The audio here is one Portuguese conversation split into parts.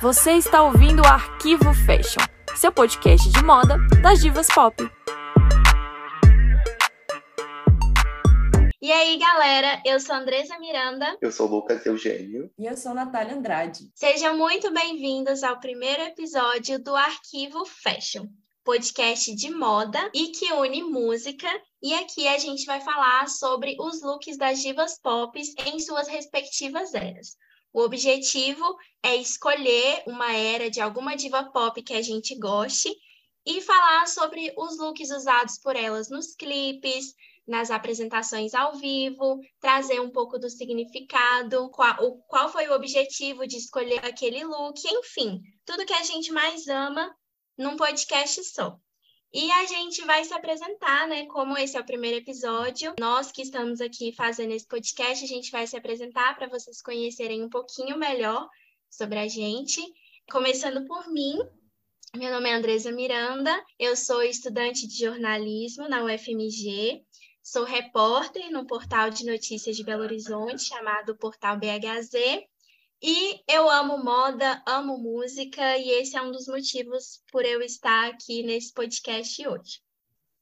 Você está ouvindo o Arquivo Fashion, seu podcast de moda das divas pop. E aí, galera, eu sou Andresa Miranda. Eu sou Lucas Eugênio. E eu sou Natália Andrade. Sejam muito bem-vindos ao primeiro episódio do Arquivo Fashion, podcast de moda e que une música. E aqui a gente vai falar sobre os looks das divas pop em suas respectivas eras. O objetivo é escolher uma era de alguma diva pop que a gente goste e falar sobre os looks usados por elas nos clipes, nas apresentações ao vivo, trazer um pouco do significado, qual, o, qual foi o objetivo de escolher aquele look, enfim, tudo que a gente mais ama num podcast só. E a gente vai se apresentar, né? Como esse é o primeiro episódio, nós que estamos aqui fazendo esse podcast, a gente vai se apresentar para vocês conhecerem um pouquinho melhor sobre a gente. Começando por mim, meu nome é Andresa Miranda, eu sou estudante de jornalismo na UFMG, sou repórter no portal de notícias de Belo Horizonte chamado Portal BHZ e eu amo moda, amo música, e esse é um dos motivos por eu estar aqui nesse podcast hoje.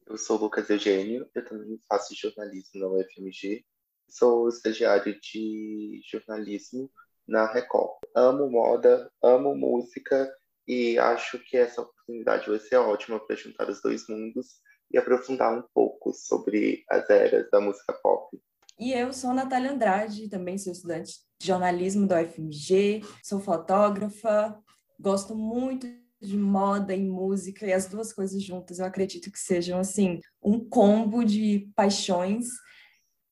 Eu sou Lucas Eugênio, eu também faço jornalismo na UFMG, sou estagiário de jornalismo na Record. Amo moda, amo música e acho que essa oportunidade vai ser ótima para juntar os dois mundos e aprofundar um pouco sobre as eras da música pop. E eu sou Natália Andrade, também sou estudante de jornalismo da UFMG, sou fotógrafa, gosto muito de moda e música e as duas coisas juntas eu acredito que sejam assim um combo de paixões.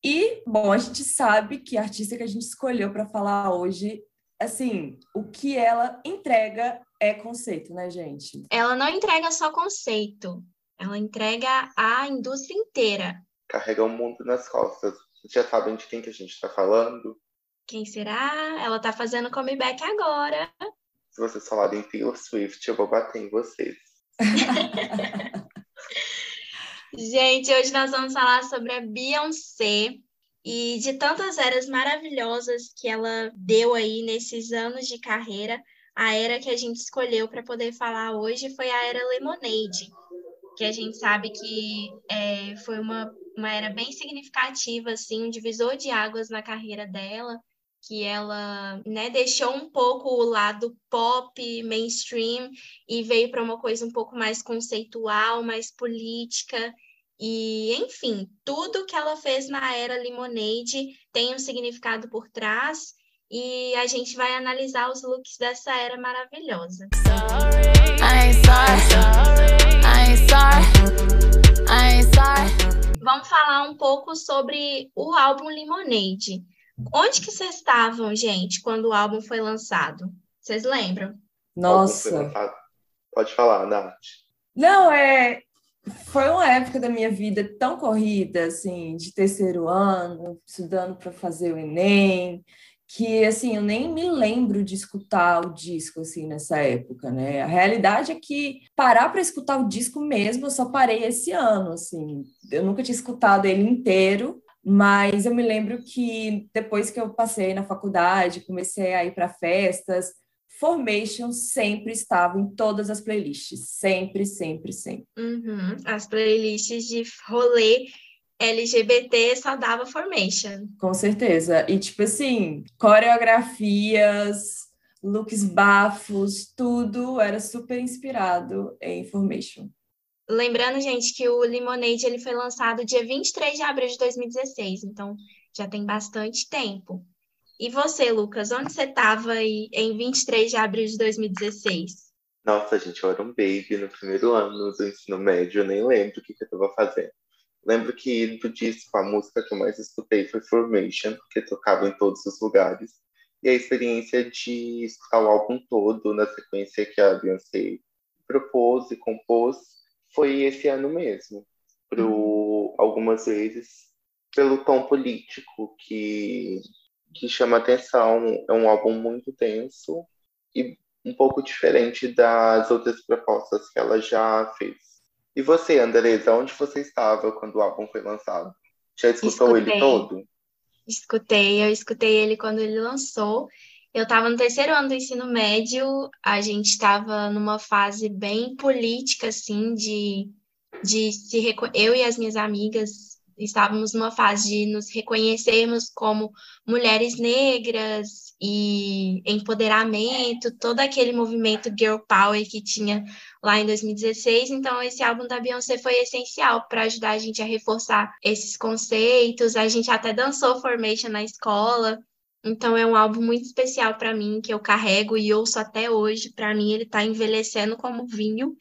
E bom, a gente sabe que a artista que a gente escolheu para falar hoje, assim, o que ela entrega é conceito, né, gente? Ela não entrega só conceito, ela entrega a indústria inteira. Carrega o mundo nas costas já sabem de quem que a gente está falando? Quem será? Ela está fazendo comeback agora. Se vocês falarem Taylor Swift, eu vou bater em vocês. gente, hoje nós vamos falar sobre a Beyoncé e de tantas eras maravilhosas que ela deu aí nesses anos de carreira. A era que a gente escolheu para poder falar hoje foi a era Lemonade, que a gente sabe que é, foi uma uma era bem significativa, assim, um divisor de águas na carreira dela, que ela né, deixou um pouco o lado pop, mainstream, e veio para uma coisa um pouco mais conceitual, mais política. E, enfim, tudo que ela fez na era Lemonade tem um significado por trás, e a gente vai analisar os looks dessa era maravilhosa. Sorry, ain't sorry. I ain't sorry. Vamos falar um pouco sobre o álbum Lemonade. Onde que vocês estavam, gente, quando o álbum foi lançado? Vocês lembram? Nossa. Pode falar, Nath. Não, é. Foi uma época da minha vida tão corrida, assim, de terceiro ano, estudando para fazer o Enem, que assim eu nem me lembro de escutar o disco assim nessa época, né? A realidade é que parar para escutar o disco mesmo, eu só parei esse ano, assim. Eu nunca tinha escutado ele inteiro, mas eu me lembro que depois que eu passei na faculdade, comecei a ir para festas, Formation sempre estava em todas as playlists, sempre, sempre, sempre. Uhum. As playlists de rolê LGBT só dava formation. Com certeza. E, tipo assim, coreografias, looks bafos, tudo era super inspirado em formation. Lembrando, gente, que o Lemonade ele foi lançado dia 23 de abril de 2016, então já tem bastante tempo. E você, Lucas, onde você estava em 23 de abril de 2016? Nossa, gente, eu era um baby no primeiro ano do ensino médio, eu nem lembro o que, que eu estava fazendo. Lembro que do disco a música que eu mais escutei foi Formation, que tocava em todos os lugares. E a experiência de escutar o álbum todo na sequência que a Beyoncé propôs e compôs foi esse ano mesmo. Pro, uhum. algumas vezes pelo tom político que, que chama atenção. É um álbum muito tenso e um pouco diferente das outras propostas que ela já fez. E você, Andresa, onde você estava quando o álbum foi lançado? Já escutou Escutei. ele todo? Escutei, eu escutei ele quando ele lançou. Eu estava no terceiro ano do ensino médio, a gente estava numa fase bem política, assim, de, de se eu e as minhas amigas estávamos numa fase de nos reconhecermos como mulheres negras e empoderamento, todo aquele movimento girl power que tinha lá em 2016. Então, esse álbum da Beyoncé foi essencial para ajudar a gente a reforçar esses conceitos. A gente até dançou Formation na escola. Então, é um álbum muito especial para mim, que eu carrego e ouço até hoje. Para mim, ele está envelhecendo como vinho.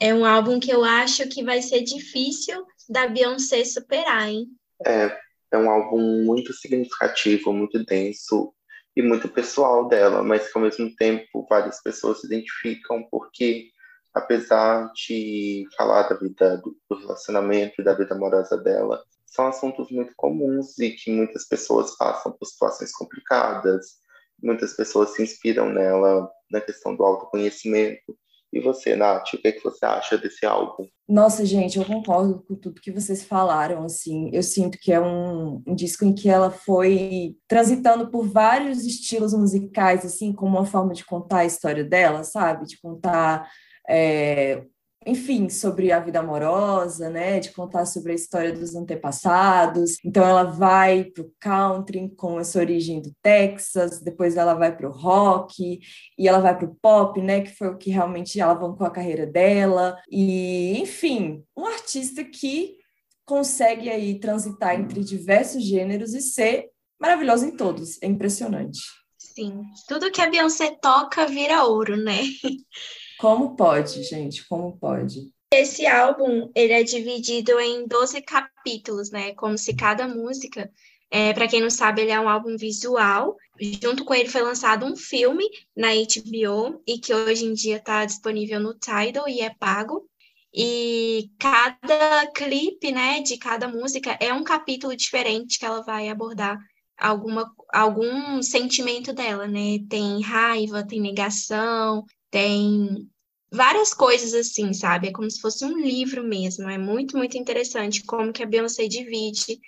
É um álbum que eu acho que vai ser difícil da Beyoncé superar, hein? É, é um álbum muito significativo, muito denso e muito pessoal dela, mas que ao mesmo tempo várias pessoas se identificam porque apesar de falar da vida do, relacionamento da vida amorosa dela, são assuntos muito comuns e que muitas pessoas passam por situações complicadas. Muitas pessoas se inspiram nela na questão do autoconhecimento e você, Nath, o que, é que você acha desse álbum? Nossa, gente, eu concordo com tudo que vocês falaram, assim, eu sinto que é um, um, disco em que ela foi transitando por vários estilos musicais, assim, como uma forma de contar a história dela, sabe? De contar é, enfim, sobre a vida amorosa, né, de contar sobre a história dos antepassados. Então ela vai para o country com essa origem do Texas, depois ela vai para o rock e ela vai para o pop, né, que foi o que realmente alavancou a carreira dela. E, enfim, um artista que consegue aí transitar entre diversos gêneros e ser maravilhosa em todos. É impressionante. Sim, tudo que a Beyoncé toca vira ouro, né? Como pode, gente? Como pode? Esse álbum, ele é dividido em 12 capítulos, né? Como se cada música, é, para quem não sabe, ele é um álbum visual. Junto com ele foi lançado um filme na HBO e que hoje em dia está disponível no Tidal e é pago. E cada clipe, né, de cada música é um capítulo diferente que ela vai abordar alguma algum sentimento dela, né? Tem raiva, tem negação, tem várias coisas assim, sabe? É como se fosse um livro mesmo. É muito, muito interessante como que a Beyoncé divide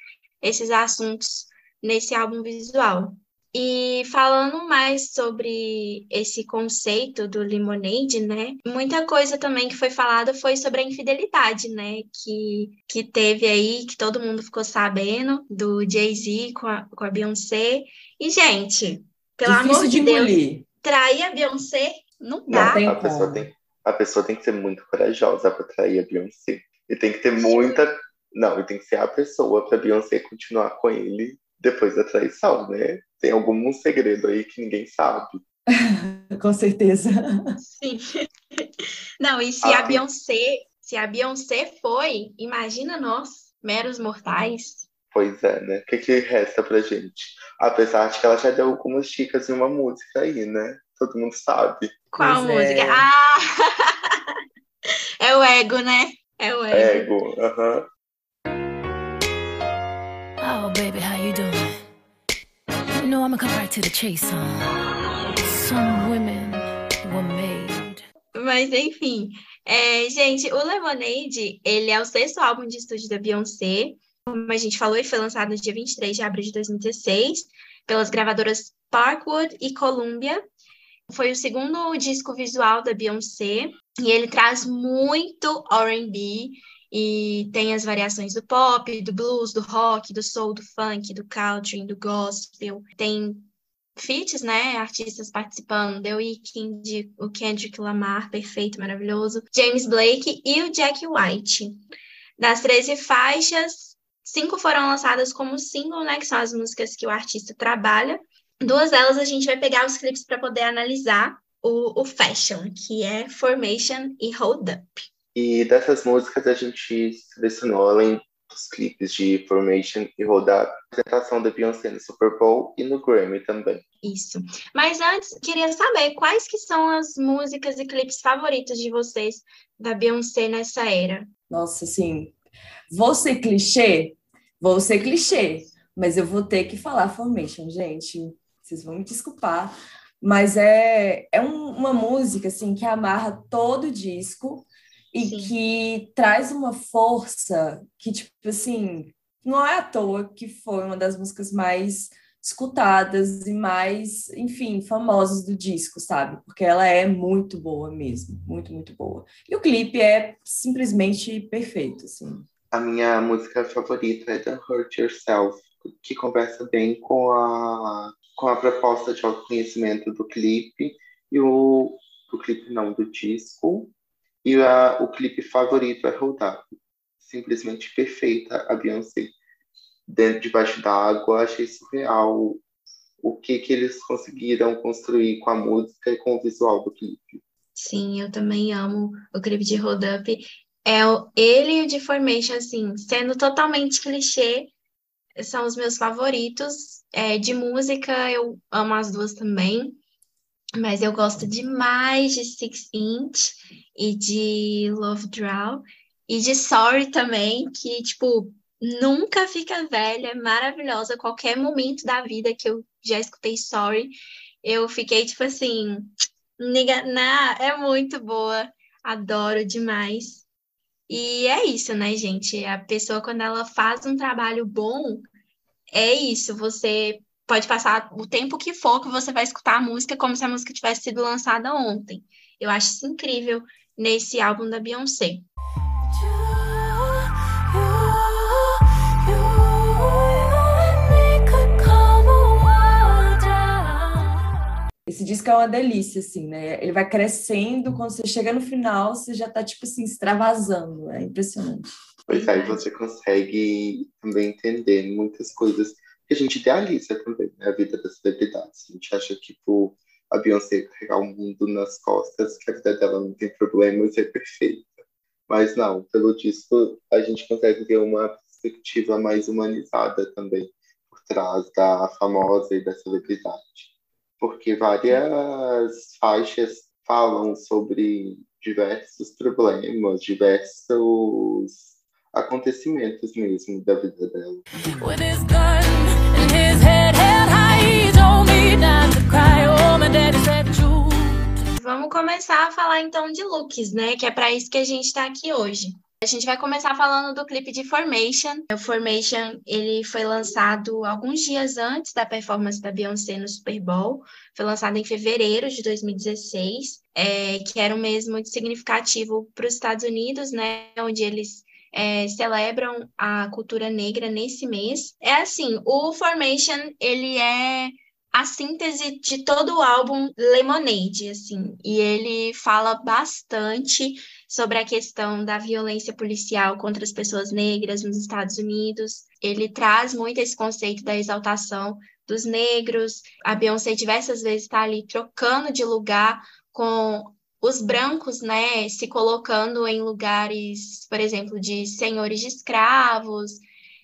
esses assuntos nesse álbum visual. E falando mais sobre esse conceito do Lemonade, né? Muita coisa também que foi falada foi sobre a infidelidade, né? Que, que teve aí, que todo mundo ficou sabendo, do Jay-Z com a, com a Beyoncé. E, gente, pelo Difícil amor de, de Deus, trair a Beyoncé não dá. Não, a, pessoa tem, a pessoa tem que ser muito corajosa para trair a Beyoncé. E tem que ter muita. Não, e tem que ser a pessoa para Beyoncé continuar com ele depois da traição, né? Tem algum segredo aí que ninguém sabe. com certeza. Sim. Não, e se ah, a Beyoncé, se a Beyoncé foi, imagina nós, meros mortais. Pois é, né? O que, que resta pra gente? Apesar de que ela já deu algumas dicas em uma música aí, né? Todo mundo sabe. Qual Mas música? É... Ah! é o ego, né? É o ego. Ego, aham. Uh -huh. Oh, baby, how you doing? You know, I'm gonna come right to the chase, huh? Some women were made. Mas, enfim, é, gente, o Lemonade, ele é o sexto álbum de estúdio da Beyoncé. Como a gente falou, ele foi lançado no dia 23 de abril de 2016 pelas gravadoras Parkwood e Columbia. Foi o segundo disco visual da Beyoncé e ele traz muito R&B e tem as variações do pop, do blues, do rock, do soul, do funk, do country, do gospel. Tem feats, né? Artistas participando, The Weeknd, o Kendrick Lamar, perfeito, maravilhoso, James Blake e o Jack White. Das 13 faixas, cinco foram lançadas como single, né? Que são as músicas que o artista trabalha. Duas delas a gente vai pegar os clipes para poder analisar o, o fashion, que é Formation e Hold Up. E dessas músicas a gente selecionou, além dos clipes de Formation e Hold Up, a apresentação da Beyoncé no Super Bowl e no Grammy também. Isso. Mas antes, queria saber quais que são as músicas e clipes favoritos de vocês da Beyoncé nessa era? Nossa, assim, vou ser clichê? Vou ser clichê, mas eu vou ter que falar Formation, gente vocês vão me desculpar, mas é, é um, uma música assim que amarra todo o disco e Sim. que traz uma força que, tipo assim, não é à toa que foi uma das músicas mais escutadas e mais, enfim, famosas do disco, sabe? Porque ela é muito boa mesmo, muito, muito boa. E o clipe é simplesmente perfeito, assim. A minha música favorita é Don't Hurt Yourself, que conversa bem com a, com a proposta de autoconhecimento do clipe e o, do clipe não, do disco. E a, o clipe favorito é Hold Up. Simplesmente perfeita a Beyoncé dentro debaixo d'água, achei surreal o que que eles conseguiram construir com a música e com o visual do clipe. Sim, eu também amo o clipe de Hold Up. É o, ele e o de Formation, assim, sendo totalmente clichê, são os meus favoritos. É, de música, eu amo as duas também, mas eu gosto demais de Six Inch e de Love Draw e de Sorry também, que, tipo, nunca fica velha, é maravilhosa. Qualquer momento da vida que eu já escutei Sorry, eu fiquei tipo assim, na, é muito boa, adoro demais. E é isso, né, gente? A pessoa, quando ela faz um trabalho bom, é isso. Você pode passar o tempo que for que você vai escutar a música como se a música tivesse sido lançada ontem. Eu acho isso incrível nesse álbum da Beyoncé. Esse disco é uma delícia, assim, né? Ele vai crescendo, quando você chega no final, você já tá, tipo assim, extravasando. É impressionante. Pois aí você consegue também entender muitas coisas que a gente idealiza também, né? A vida das celebridades. A gente acha que, por a Beyoncé carregar o mundo nas costas, que a vida dela não tem problemas, é perfeita. Mas não, pelo disco, a gente consegue ter uma perspectiva mais humanizada também por trás da famosa e da celebridade porque várias faixas falam sobre diversos problemas, diversos acontecimentos mesmo da vida dela. Vamos começar a falar então de looks, né? Que é para isso que a gente está aqui hoje. A gente vai começar falando do clipe de Formation. O Formation ele foi lançado alguns dias antes da performance da Beyoncé no Super Bowl. Foi lançado em fevereiro de 2016, é, que era um mês muito significativo para os Estados Unidos, né? Onde eles é, celebram a cultura negra nesse mês. É assim, o Formation ele é a síntese de todo o álbum Lemonade, assim, e ele fala bastante sobre a questão da violência policial contra as pessoas negras nos Estados Unidos. Ele traz muito esse conceito da exaltação dos negros. A Beyoncé diversas vezes está ali trocando de lugar com os brancos, né, se colocando em lugares, por exemplo, de senhores de escravos,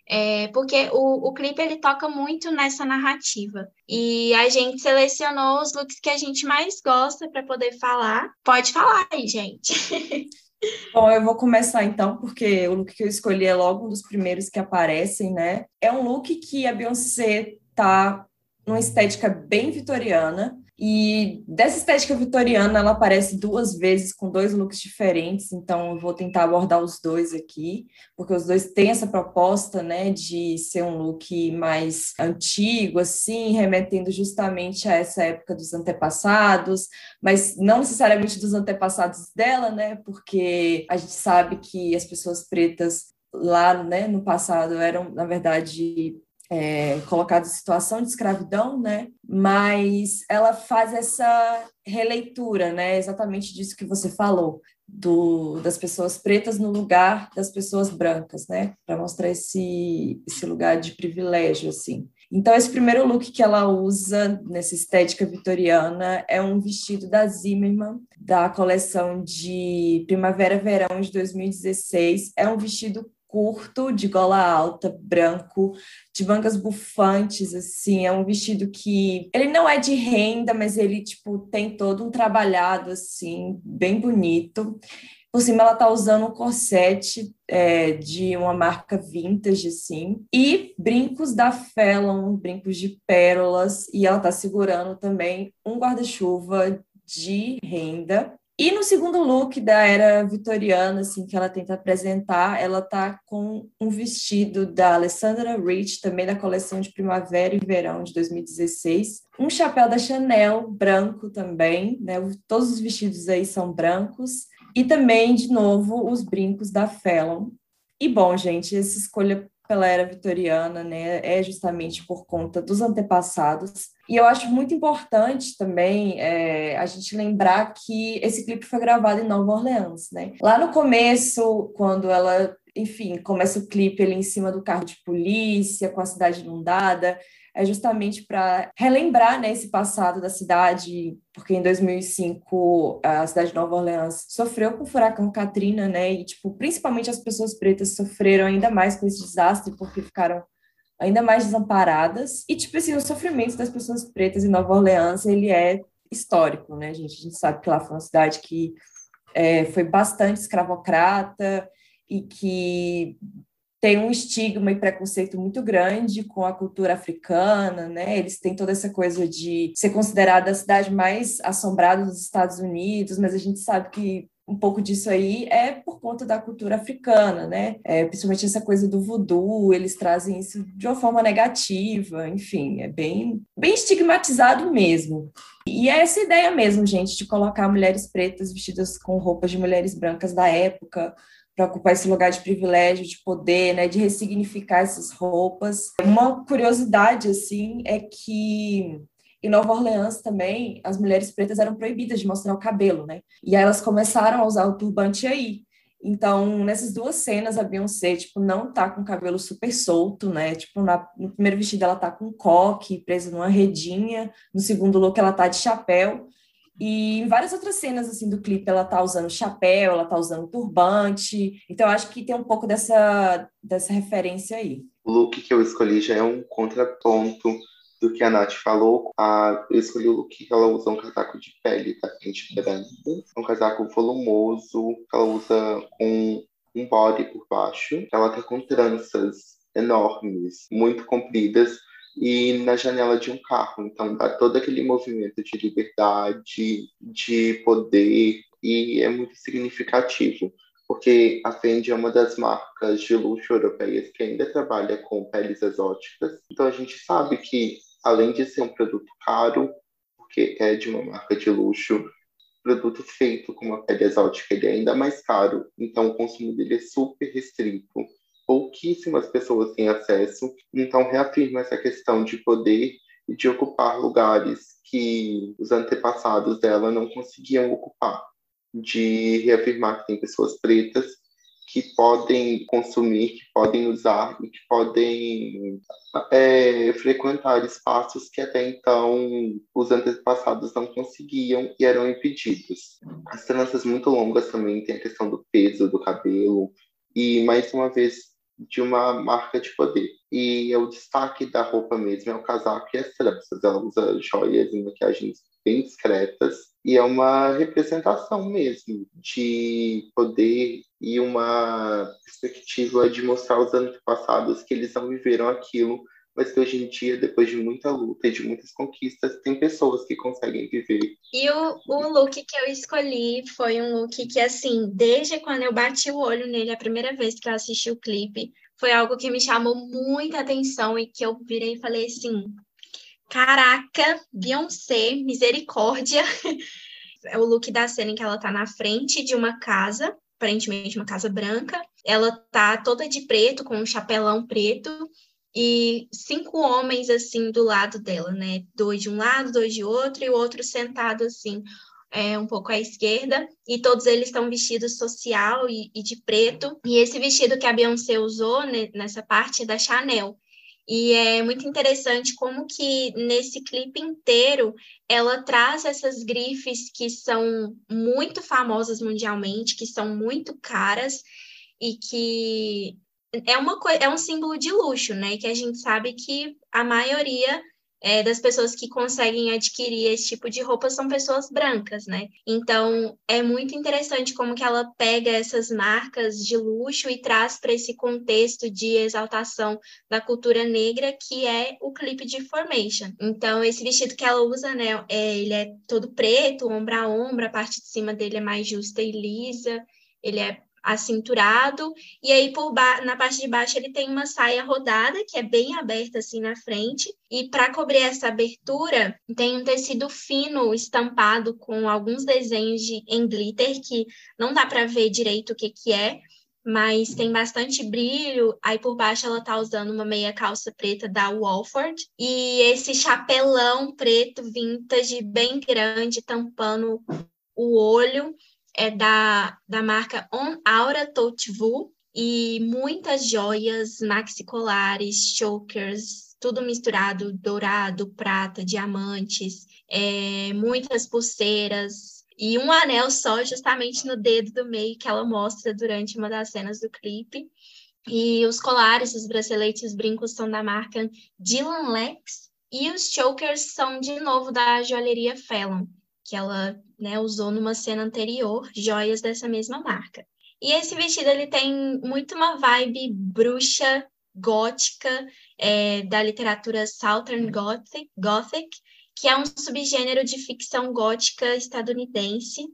é, porque o, o clipe ele toca muito nessa narrativa. E a gente selecionou os looks que a gente mais gosta para poder falar. Pode falar aí, gente. Bom, eu vou começar então, porque o look que eu escolhi é logo um dos primeiros que aparecem, né? É um look que a Beyoncé tá numa estética bem vitoriana, e dessa estética vitoriana, ela aparece duas vezes com dois looks diferentes, então eu vou tentar abordar os dois aqui, porque os dois têm essa proposta, né, de ser um look mais antigo, assim, remetendo justamente a essa época dos antepassados, mas não necessariamente dos antepassados dela, né, porque a gente sabe que as pessoas pretas lá, né, no passado eram, na verdade, é, em situação de escravidão, né? Mas ela faz essa releitura, né? Exatamente disso que você falou, do, das pessoas pretas no lugar das pessoas brancas, né? Para mostrar esse, esse lugar de privilégio, assim. Então, esse primeiro look que ela usa nessa estética vitoriana é um vestido da Zimmermann, da coleção de Primavera-Verão de 2016. É um vestido curto, de gola alta, branco, de mangas bufantes, assim, é um vestido que ele não é de renda, mas ele tipo tem todo um trabalhado assim, bem bonito. Por cima ela tá usando um corsete é, de uma marca vintage, assim, e brincos da Fallon, brincos de pérolas, e ela tá segurando também um guarda-chuva de renda E no segundo look da era vitoriana, assim, que ela tenta apresentar, ela tá com um vestido da Alessandra Rich, também da coleção de primavera e verão de 2016, um chapéu da Chanel branco também, né? Todos os vestidos aí são brancos e também, de novo, os brincos da Fallon. E bom, gente, essa escolha pela era vitoriana, né, é justamente por conta dos antepassados. E eu acho muito importante também é, a gente lembrar que esse clipe foi gravado em Nova Orleans, né? Lá no começo, quando ela, enfim, começa o clipe ali em cima do carro de polícia, com a cidade inundada, é justamente para relembrar né, esse passado da cidade, porque em 2005 a cidade de Nova Orleans sofreu com o furacão Katrina, né? E tipo, principalmente as pessoas pretas sofreram ainda mais com esse desastre porque ficaram ainda mais desamparadas. E tipo assim, o sofrimento das pessoas pretas em Nova Orleans, ele é histórico, né, gente? A gente sabe que lá foi uma cidade que é, foi bastante escravocrata e que tem um estigma e preconceito muito grande com a cultura africana, né? Eles têm toda essa coisa de ser considerada a cidade mais assombrada dos Estados Unidos, mas a gente sabe que um pouco disso aí é por conta da cultura africana, né? É, principalmente essa coisa do voodoo, eles trazem isso de uma forma negativa, enfim, é bem, bem estigmatizado mesmo. E é essa ideia mesmo, gente, de colocar mulheres pretas vestidas com roupas de mulheres brancas da época, para ocupar esse lugar de privilégio, de poder, né, de ressignificar essas roupas. Uma curiosidade assim é que em Nova Orleans também as mulheres pretas eram proibidas de mostrar o cabelo, né? E aí elas começaram a usar o turbante aí. Então, nessas duas cenas, a Beyoncé, tipo, não tá com o cabelo super solto, né? Tipo, na, no primeiro vestido ela tá com coque, presa numa redinha. No segundo look ela tá de chapéu. E em várias outras cenas assim do clipe ela tá usando chapéu, ela tá usando turbante. Então eu acho que tem um pouco dessa dessa referência aí. O look que eu escolhi já é um contraponto do que a Nath falou. A, eu escolhi o look que ela usa um casaco de pele da frente branca, um casaco volumoso, ela usa com um body por baixo. Ela tá com tranças enormes, muito compridas, e na janela de um carro. Então dá todo aquele movimento de liberdade, de poder, e é muito significativo, porque a Fendi é uma das marcas de luxo europeias que ainda trabalha com peles exóticas. Então a gente sabe que, além de ser um produto caro, porque é de uma marca de luxo, produto feito com uma pele exótica ele é ainda mais caro, então o consumo dele é super restrito pouquíssimas pessoas têm acesso, então reafirma essa questão de poder e de ocupar lugares que os antepassados dela não conseguiam ocupar, de reafirmar que tem pessoas pretas que podem consumir, que podem usar e que podem é, frequentar espaços que até então os antepassados não conseguiam e eram impedidos. As tranças muito longas também tem a questão do peso do cabelo e mais uma vez de uma marca de poder. E o destaque da roupa mesmo é o casaco e as tranças. Ela usa joias e maquiagens bem discretas. E é uma representação mesmo de poder e uma perspectiva de mostrar aos antepassados que eles não viveram aquilo mas que hoje em dia, depois de muita luta e de muitas conquistas, tem pessoas que conseguem viver. E o, o look que eu escolhi foi um look que, assim, desde quando eu bati o olho nele a primeira vez que eu assisti o clipe, foi algo que me chamou muita atenção e que eu virei e falei assim: caraca, Beyoncé, misericórdia. é o look da cena em que ela tá na frente de uma casa, aparentemente uma casa branca. Ela tá toda de preto, com um chapelão preto, e cinco homens assim do lado dela, né? Dois de um lado, dois de outro, e o outro sentado assim, é, um pouco à esquerda, e todos eles estão vestidos social e, e, de preto. E esse vestido que a Beyoncé usou né, nessa parte é da Chanel. E é muito interessante como que nesse clipe inteiro ela traz essas grifes que são muito famosas mundialmente, que são muito caras e que é uma é um símbolo de luxo, né? Que a gente sabe que a maioria é, das pessoas que conseguem adquirir esse tipo de roupa são pessoas brancas, né? Então é muito interessante como que ela pega essas marcas de luxo e traz para esse contexto de exaltação da cultura negra que é o clipe de Formation. Então esse vestido que ela usa, né, é, ele é todo preto, ombro a ombro, a parte de cima dele é mais justa e lisa, ele é acinturado, e aí por na parte de baixo ele tem uma saia rodada, que é bem aberta assim na frente, e para cobrir essa abertura, tem um tecido fino estampado com alguns desenhos de, em glitter, que não dá para ver direito o que, que é, mas tem bastante brilho. Aí por baixo ela tá usando uma meia calça preta da Walford e esse chapelão preto vintage bem grande tampando o olho é da, da marca On Aura Touchvu e muitas joias maxicolares, chokers, tudo misturado, dourado, prata, diamantes, é, muitas pulseiras e um anel só justamente no dedo do meio que ela mostra durante uma das cenas do clipe. E os colares, os braceletes, os brincos são da marca Dylan Lex e os chokers são de novo da joalheria Fallon que ela né, usou numa cena anterior, joias dessa mesma marca. E esse vestido ele tem muito uma vibe bruxa gótica é, da literatura Southern Gothic, Gothic, que é um subgênero de ficção gótica estadunidense.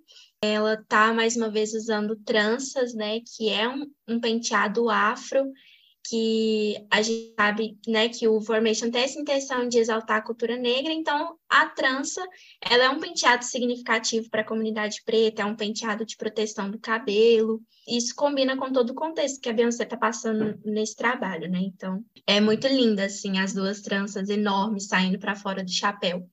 Ela tá mais uma vez usando tranças, né, que é um, um penteado afro que a gente sabe né, que o Formation tem essa intenção de exaltar a cultura negra, então a trança ela é um penteado significativo para a comunidade preta, é um penteado de proteção do cabelo. Isso combina com todo o contexto que a Beyoncé está passando nesse trabalho, né? Então é muito linda, assim, as duas tranças enormes saindo para fora do chapéu.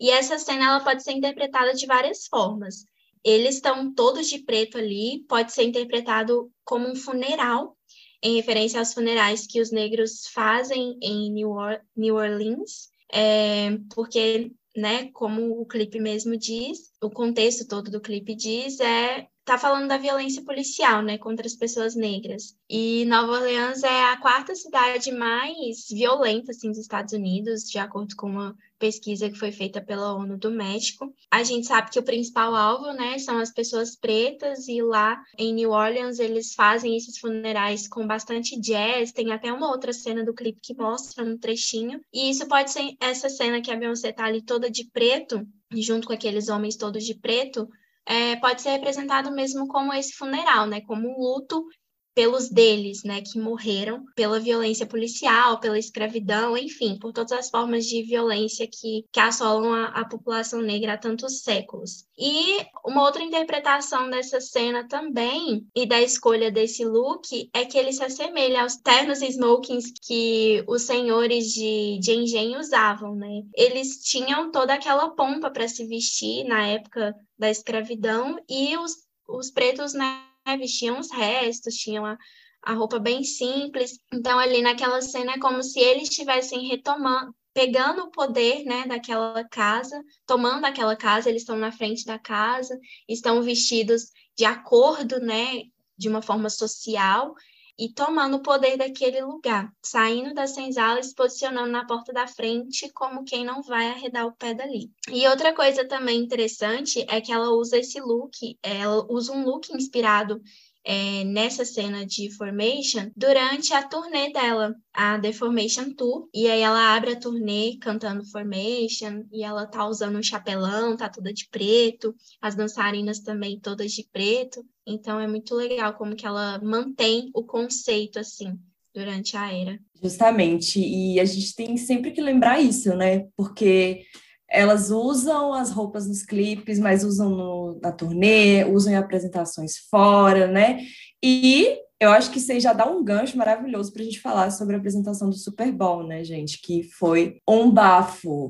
E essa cena ela pode ser interpretada de várias formas. Eles estão todos de preto ali, pode ser interpretado como um funeral em referência aos funerais que os negros fazem em New, or New Orleans, é, porque, né, como o clipe mesmo diz, o contexto todo do clipe diz, é tá falando da violência policial, né, contra as pessoas negras. E Nova Orleans é a quarta cidade mais violenta assim dos Estados Unidos, de acordo com uma pesquisa que foi feita pela ONU do México. A gente sabe que o principal alvo, né, são as pessoas pretas e lá em New Orleans eles fazem esses funerais com bastante jazz, tem até uma outra cena do clipe que mostra um trechinho. E isso pode ser essa cena que a Beyoncé tá ali toda de preto, junto com aqueles homens todos de preto, é, pode ser representado mesmo como esse funeral, né? Como um luto pelos deles, né, que morreram pela violência policial, pela escravidão, enfim, por todas as formas de violência que, que assolam a, a, população negra há tantos séculos. E uma outra interpretação dessa cena também, e da escolha desse look, é que ele se assemelha aos ternos smokings que os senhores de, de engenho usavam, né? Eles tinham toda aquela pompa para se vestir na época da escravidão e os, os pretos, né, né, vestiam os restos, tinham a, a roupa bem simples. Então, ali naquela cena é como se eles estivessem retomando, pegando o poder né, daquela casa, tomando aquela casa, eles estão na frente da casa, estão vestidos de acordo, né, de uma forma social, e tomando o poder daquele lugar, saindo da senzala e se posicionando na porta da frente como quem não vai arredar o pé dali. E outra coisa também interessante é que ela usa esse look, ela usa um look inspirado é, nessa cena de Formation durante a turnê dela, a The Formation Tour. E aí ela abre a turnê cantando Formation e ela tá usando um chapelão, tá toda de preto, as dançarinas também todas de preto. Então é muito legal como que ela mantém o conceito assim durante a era. Justamente, e a gente tem sempre que lembrar isso, né? Porque elas usam as roupas nos clipes, mas usam no, na turnê, usam em apresentações fora, né? E eu acho que isso aí já dá um gancho maravilhoso para a gente falar sobre a apresentação do Super Bowl, né, gente? Que foi um bafo.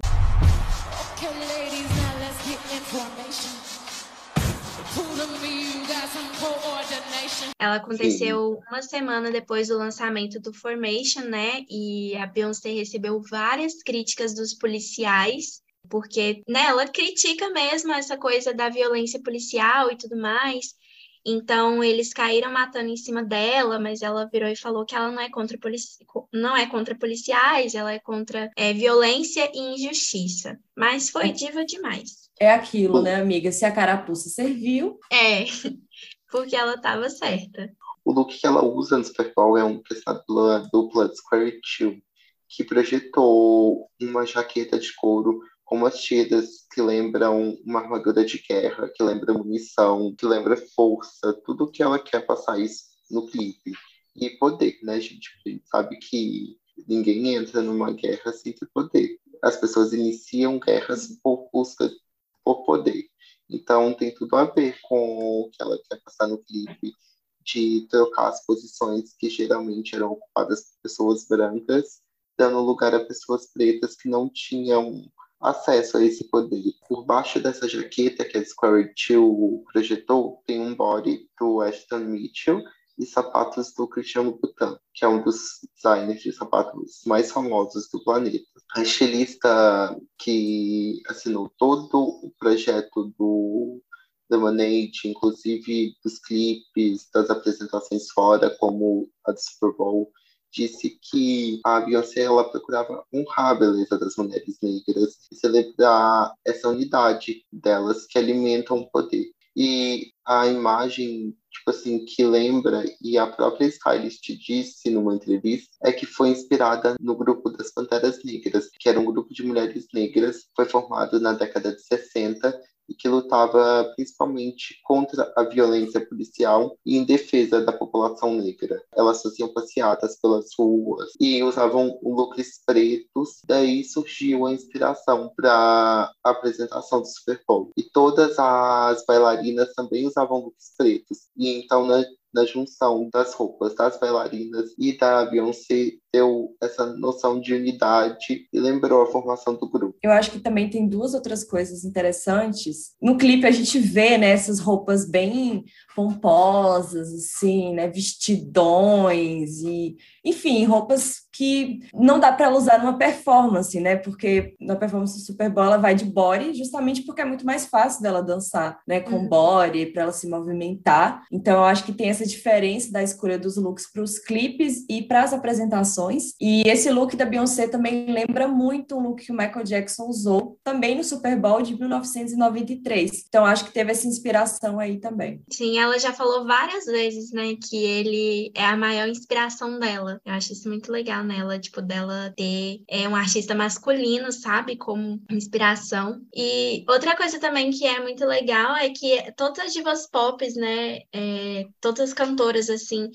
Ela aconteceu Sim. uma semana depois do lançamento do Formation, né? E a Beyoncé recebeu várias críticas dos policiais porque né, ela critica mesmo essa coisa da violência policial e tudo mais. Então eles caíram matando em cima dela, mas ela virou e falou que ela não é contra polici... não é contra policiais, ela é contra é, violência e injustiça. Mas foi é. diva demais. É aquilo, né, amiga? Se a carapuça serviu. É, porque ela estava certa. O look que ela usa no Super Bowl é um prestado pela dupla Square Two, que projetou uma jaqueta de couro com umas tiras que lembram uma armadura de guerra, que lembra munição, que lembra força, tudo que ela quer passar isso no clipe. E poder, né, gente? A gente sabe que ninguém entra numa guerra sem ter poder. As pessoas iniciam guerras por busca por poder. Então tem tudo a ver com o que ela quer passar no clipe, de trocar as posições que geralmente eram ocupadas por pessoas brancas, dando lugar a pessoas pretas que não tinham acesso a esse poder. Por baixo dessa jaqueta que a Square Two projetou, tem um body do Ashton Mitchell e sapatos do Cristiano Butan, que é um dos designers de sapatos mais famosos do planeta. A estilista que assinou todo o projeto do Lemonade, inclusive dos clipes, das apresentações fora, como a do Super Bowl, disse que a Beyoncé ela procurava honrar a beleza das mulheres negras e celebrar essa unidade delas que alimentam o poder. E a imagem, tipo assim, que lembra, e a própria stylist disse numa entrevista, é que foi inspirada no grupo das Panteras Negras, que era um grupo de mulheres negras, foi formado na década de 60 e que lutava principalmente contra a violência policial e em defesa da população negra. Elas faziam passeatas pelas ruas e usavam looks pretos, daí surgiu a inspiração para a apresentação do Super Bowl. E todas as bailarinas também usavam looks pretos. E então, na na junção das roupas das bailarinas e da Beyoncé deu essa noção de unidade e lembrou a formação do grupo. Eu acho que também tem duas outras coisas interessantes. No clipe a gente vê né, essas roupas bem pomposas, assim, né, vestidões e, enfim, roupas que não dá para usar numa performance, né? Porque na performance do Super Bowl ela vai de body, justamente porque é muito mais fácil dela dançar, né, com uhum. body para ela se movimentar. Então eu acho que tem essa diferença da escolha dos looks para os clipes e para as apresentações. E esse look da Beyoncé também lembra muito o look que o Michael Jackson usou também no Super Bowl de 1993. Então acho que teve essa inspiração aí também. Sim, ela já falou várias vezes, né, que ele é a maior inspiração dela. Eu acho isso muito legal nela, tipo, dela ter é, um artista masculino, sabe, como inspiração. E outra coisa também que é muito legal é que todas as divas pop, né, é, todas as cantoras, assim,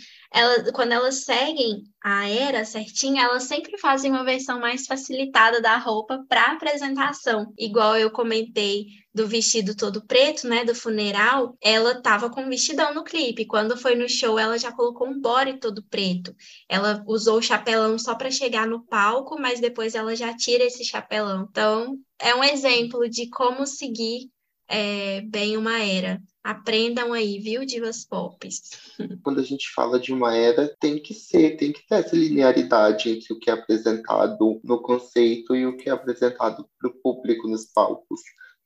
quando elas seguem a era certinha, elas sempre fazem uma versão mais facilitada da roupa para apresentação. Igual eu comentei do vestido todo preto, né, do funeral, ela tava com um vestidão no clipe. Quando foi no show, ela já colocou um body todo preto. Ela usou o chapelão só para chegar no palco, mas depois ela já tira esse chapelão. Então, é um exemplo de como seguir é, bem uma era. Aprendam aí, viu, divas pop. Quando a gente fala de uma era, tem que ser, tem que ter essa linearidade entre o que é apresentado no conceito e o que é apresentado para o público nos palcos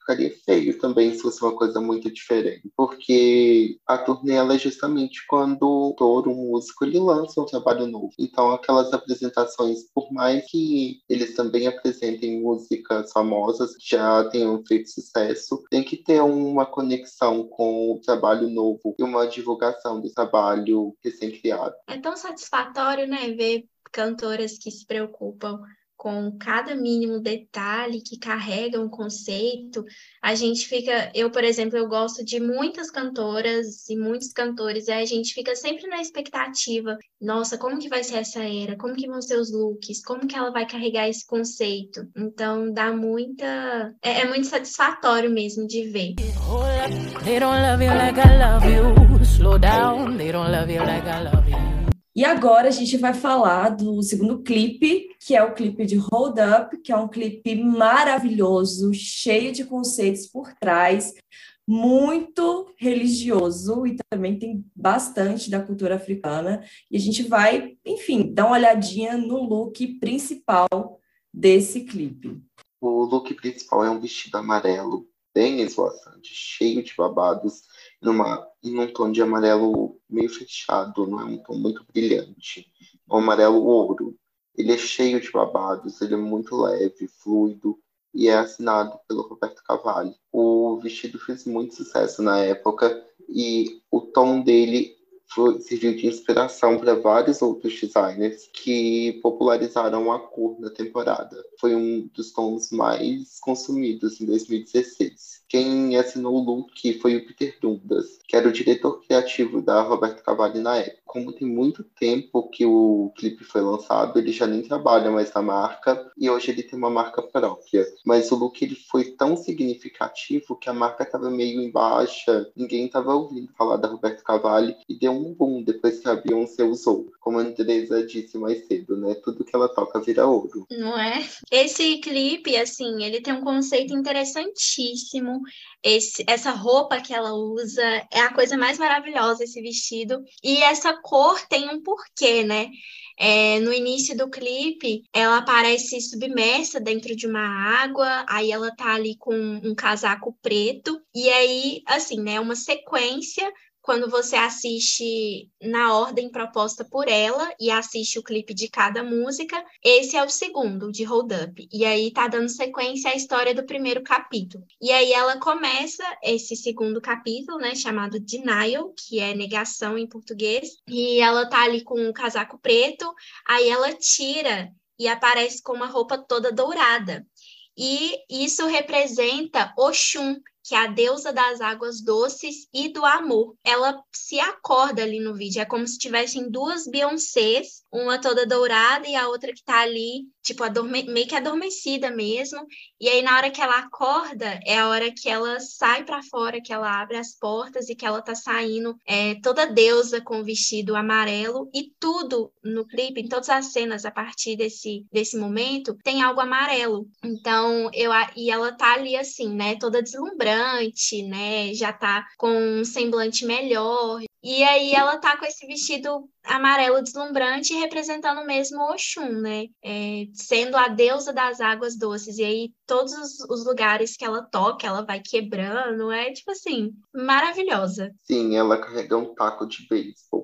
ficaria feio também se fosse uma coisa muito diferente, porque a turnê ela é justamente quando todo músico ele lança um trabalho novo. Então aquelas apresentações, por mais que eles também apresentem músicas famosas que já tenham feito sucesso, tem que ter uma conexão com o trabalho novo e uma divulgação do trabalho recém-criado. É tão satisfatório, né, ver cantoras que se preocupam com cada mínimo detalhe que carrega um conceito, a gente fica, eu, por exemplo, eu gosto de muitas cantoras e muitos cantores, e a gente fica sempre na expectativa, nossa, como que vai ser essa era? Como que vão ser os looks? Como que ela vai carregar esse conceito? Então, dá muita... é, é muito satisfatório mesmo de ver. They don't love you like I love you. Slow down, they don't love you like I love you. E agora a gente vai falar do segundo clipe, que é o clipe de Hold Up, que é um clipe maravilhoso, cheio de conceitos por trás, muito religioso e também tem bastante da cultura africana. E a gente vai, enfim, dar uma olhadinha no look principal desse clipe. O look principal é um vestido amarelo, bem esvoaçante, cheio de babados, numa, em um tom de amarelo meio fechado, não é um tom muito brilhante. É um amarelo ouro. Ele é cheio de babados, ele é muito leve, fluido, e é assinado pelo Roberto Cavalli. O vestido fez muito sucesso na época e o tom dele foi, serviu de inspiração para vários outros designers que popularizaram a cor na temporada. Foi um dos tons mais consumidos em 2016. Quem assinou o look foi o Peter Dundas, que era o diretor criativo da Roberto Cavalli na época. Como tem muito tempo que o clipe foi lançado, ele já nem trabalha mais na marca e hoje ele tem uma marca própria. Mas o look ele foi tão significativo que a marca estava meio em baixa, ninguém estava ouvindo falar da Roberto Cavalli e deu um boom depois que a Beyoncé usou. Como a Andresa disse mais cedo, né? Tudo que ela toca vira ouro. Não é? Esse clipe, assim, ele tem um conceito interessantíssimo. Esse, essa roupa que ela usa é a coisa mais maravilhosa, esse vestido. E essa cor tem um porquê, né? É, no início do clipe, ela aparece submersa dentro de uma água, aí ela tá ali com um casaco preto, e aí, assim, né, uma sequência quando você assiste na ordem proposta por ela e assiste o clipe de cada música, esse é o segundo, de Hold Up. E aí tá dando sequência à história do primeiro capítulo. E aí ela começa esse segundo capítulo, né, chamado Denial, que é negação em português, e ela tá ali com um casaco preto, aí ela tira e aparece com uma roupa toda dourada. E isso representa Oxum, que é a deusa das águas doces e do amor. Ela se acorda ali no vídeo, é como se tivessem duas Beyoncés, uma toda dourada e a outra que tá ali, tipo, adorme meio que adormecida mesmo. E aí, na hora que ela acorda, é a hora que ela sai para fora, que ela abre as portas e que ela tá saindo é, toda deusa com o vestido amarelo. E tudo no clipe, em todas as cenas, a partir desse, desse momento, tem algo amarelo. Então, eu, e ela tá ali assim, né, toda deslumbrante né? Já tá com um semblante melhor. E aí ela tá com esse vestido amarelo deslumbrante representando mesmo Oxum, né? É, sendo a deusa das águas doces. E aí todos os, os, lugares que ela toca, ela vai quebrando. É tipo assim, maravilhosa. Sim, ela carrega um taco de beisebol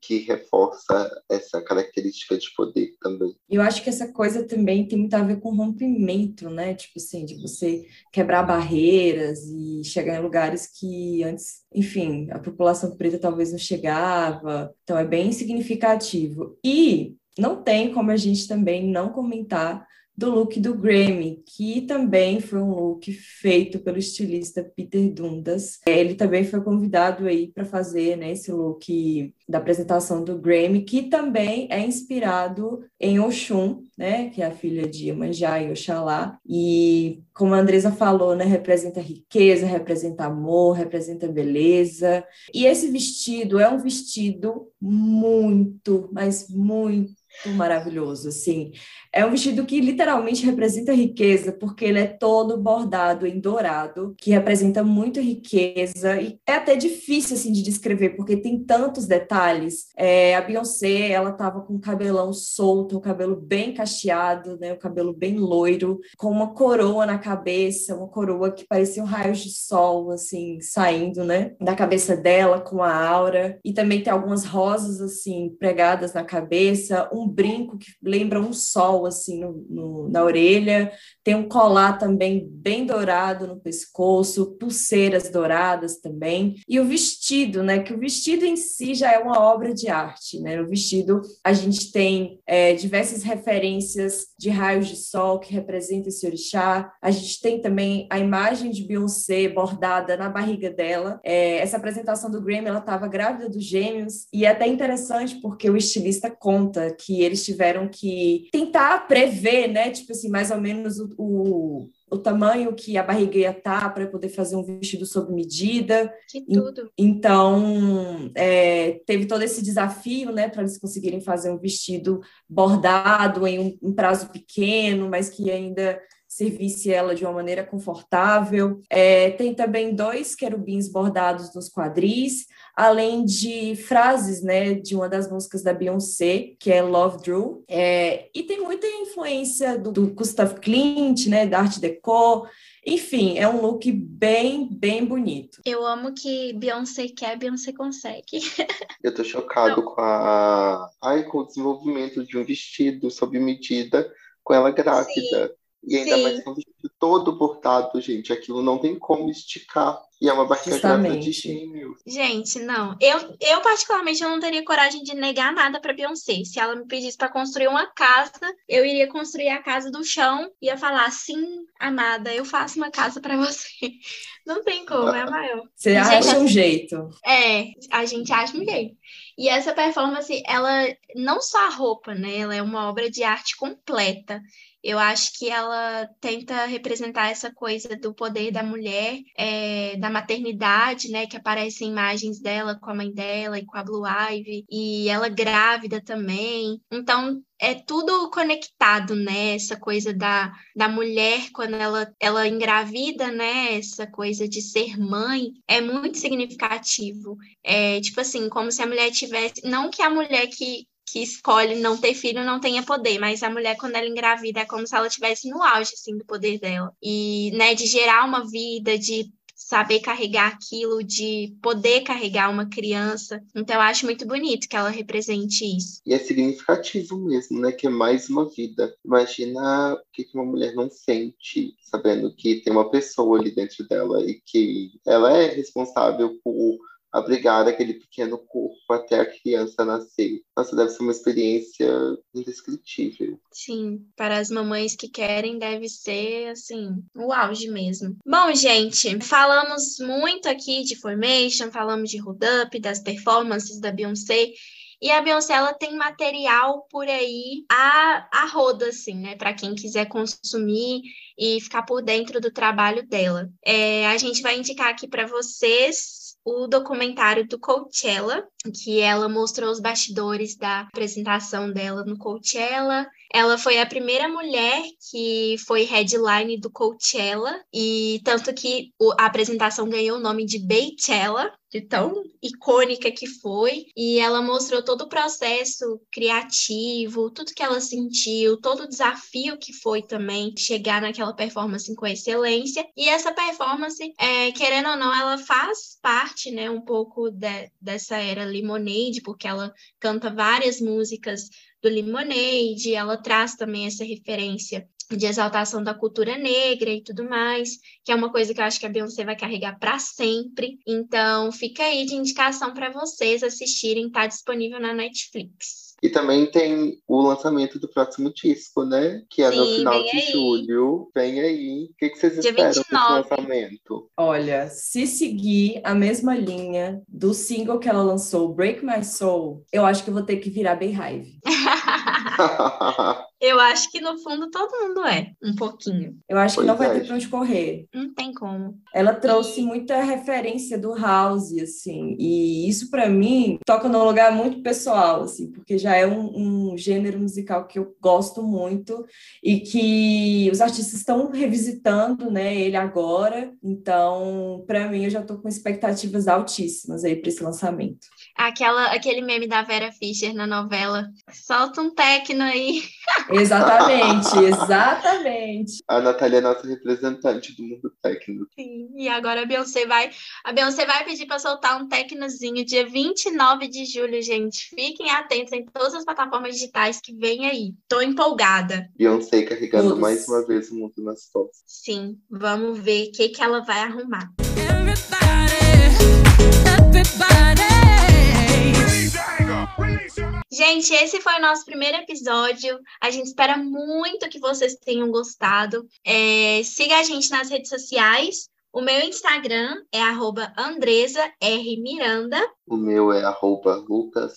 que reforça essa característica de poder também. Eu acho que essa coisa também tem muito a ver com rompimento, né? Tipo assim, de você quebrar barreiras e chegar em lugares que antes, enfim, a população preta talvez não chegava. Então é bem significativo. E não tem como a gente também não comentar do look do Grammy, que também foi um look feito pelo estilista Peter Dundas. Ele também foi convidado aí para fazer né, esse look da apresentação do Grammy, que também é inspirado em Oxum, né, que é a filha de Iemanjá e Oxalá. E como a Andresa falou, né, representa riqueza, representa amor, representa beleza. E esse vestido é um vestido muito, mas muito maravilhoso, assim. É um vestido que literalmente representa riqueza, porque ele é todo bordado em dourado, que representa muito riqueza e é até difícil assim de descrever, porque tem tantos detalhes. É, a Beyoncé, ela tava com o cabelão solto, o cabelo bem cacheado, né, o cabelo bem loiro, com uma coroa na cabeça, uma coroa que parecia um raios de sol assim saindo, né, da cabeça dela com a aura. E também tem algumas rosas assim pregadas na cabeça, um brinco que lembra um sol assim no, no, na orelha, tem um colar também bem dourado no pescoço, pulseiras douradas também, e o vestido, né? Que o vestido em si já é uma obra de arte, né? No vestido a gente tem é, diversas referências de raios de sol que representam esse orixá, a gente tem também a imagem de Beyoncé bordada na barriga dela. É, essa apresentação do Grammy, ela estava grávida dos gêmeos, e é até interessante porque o estilista conta que eles tiveram que tentar prever, né? Tipo assim, mais ou menos o, o, o tamanho que a barriga ia estar tá para poder fazer um vestido sob medida. Que tudo. Então, é, teve todo esse desafio, né, para eles conseguirem fazer um vestido bordado em um, um prazo pequeno, mas que ainda servisse ela de uma maneira confortável. É, tem também dois querubins bordados nos quadris, além de frases, né, de uma das músicas da Beyoncé, que é Love Drew. É, e tem muita influência do, do Gustav Klimt, né, da Art Deco. Enfim, é um look bem, bem bonito. Eu amo que Beyoncé quer, Beyoncé consegue. Eu tô chocado com a. Ai, com o desenvolvimento de um vestido sob medida com ela grávida. Sim. E ainda Sim. mais com o vestido todo bordado, gente. Aquilo não tem como esticar. E é uma barriga grávida de gêmeos. Gente, não. Eu, eu, particularmente, eu não teria coragem de negar nada pra Beyoncé. Se ela me pedisse para construir uma casa, eu iria construir a casa do chão e ia falar, sim, amada, eu faço uma casa para você. Não tem como, é a maior. Você acha um jeito. É, a gente acha um jeito. E essa performance, ela não só a roupa, né? Ela é uma obra de arte completa. Eu acho que ela tenta representar essa coisa do poder da mulher, é, da maternidade, né? Que aparecem imagens dela com a mãe dela e com a Blue Ivy, e ela grávida também. Então, é tudo conectado, né? Essa coisa da, da mulher quando ela, ela engravida, né? Essa coisa de ser mãe é muito significativo. É tipo assim, como se a mulher tivesse. Não que a mulher que, que escolhe não ter filho não tenha poder, mas a mulher quando ela engravida é como se ela estivesse no auge assim do poder dela. E, né, de gerar uma vida, de saber carregar aquilo, de poder carregar uma criança. Então, eu acho muito bonito que ela represente isso. E é significativo mesmo, né? Que é mais uma vida. Imagina o que uma mulher não sente, sabendo que tem uma pessoa ali dentro dela e que ela é responsável por abrigar aquele pequeno corpo até a criança nascer. Nossa, deve ser uma experiência indescritível. Sim, para as mamães que querem, deve ser, assim, o auge mesmo. Bom, gente, falamos muito aqui de Formation, falamos de Hold Up, das performances da Beyoncé. E a Beyoncé, ela tem material por aí a, a roda, assim, né? Para quem quiser consumir e ficar por dentro do trabalho dela. É, a gente vai indicar aqui para vocês o documentário do Coachella, que ela mostrou os bastidores da apresentação dela no Coachella. Ela foi a primeira mulher que foi headline do Coachella, e tanto que a apresentação ganhou o nome de Beychella, de tão icônica que foi, e ela mostrou todo o processo criativo, tudo que ela sentiu, todo o desafio que foi também chegar naquela performance com excelência. E essa performance, é, querendo ou não, ela faz parte, né, um pouco de, dessa era Lemonade, porque ela canta várias músicas do Lemonade, ela traz também essa referência de exaltação da cultura negra e tudo mais, que é uma coisa que eu acho que a Beyoncé vai carregar para sempre. Então, fica aí de indicação para vocês assistirem, tá disponível na Netflix. E também tem o lançamento do próximo disco, né? Que é Sim, no final de aí. julho. Vem aí. O que, que vocês Dia esperam 29. desse lançamento? Olha, se seguir a mesma linha do single que ela lançou, Break My Soul, eu acho que eu vou ter que virar Beehive. Eu acho que no fundo todo mundo é, um pouquinho. Eu acho pois que não vai ter pra onde correr. Não tem como. Ela trouxe muita referência do house, assim, e isso para mim toca num lugar muito pessoal, assim, porque já é um, um, gênero musical que eu gosto muito e que os artistas estão revisitando, né, ele agora. Então, para mim, eu já tô com expectativas altíssimas aí para esse lançamento. Aquela, aquele meme da Vera Fischer na novela, solta um tecno aí. Exatamente, exatamente. A Natália é nossa representante do mundo técnico. Sim, e agora a Beyoncé vai, a Beyoncé vai pedir para soltar um tecnozinho dia 29 de julho, gente. Fiquem atentos em todas as plataformas digitais que vem aí. Tô empolgada. Beyoncé carregando Todos. mais uma vez o mundo nas costas. Sim, vamos ver o que, que ela vai arrumar. Everybody, everybody. Gente, esse foi o nosso primeiro episódio. A gente espera muito que vocês tenham gostado. É, siga a gente nas redes sociais. O meu Instagram é arroba Andresa R. Miranda. O meu é arroba Lucas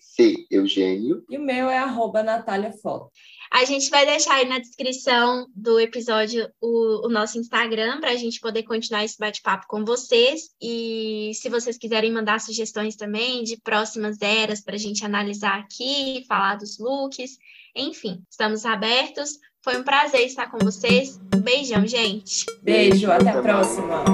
C. Eugênio. E o meu é arroba Natália Foto. A gente vai deixar aí na descrição do episódio o, o nosso Instagram para a gente poder continuar esse bate-papo com vocês. E se vocês quiserem mandar sugestões também de próximas eras para a gente analisar aqui, falar dos looks, enfim, estamos abertos. Foi um prazer estar com vocês. Um beijão, gente. Beijo, até a próxima.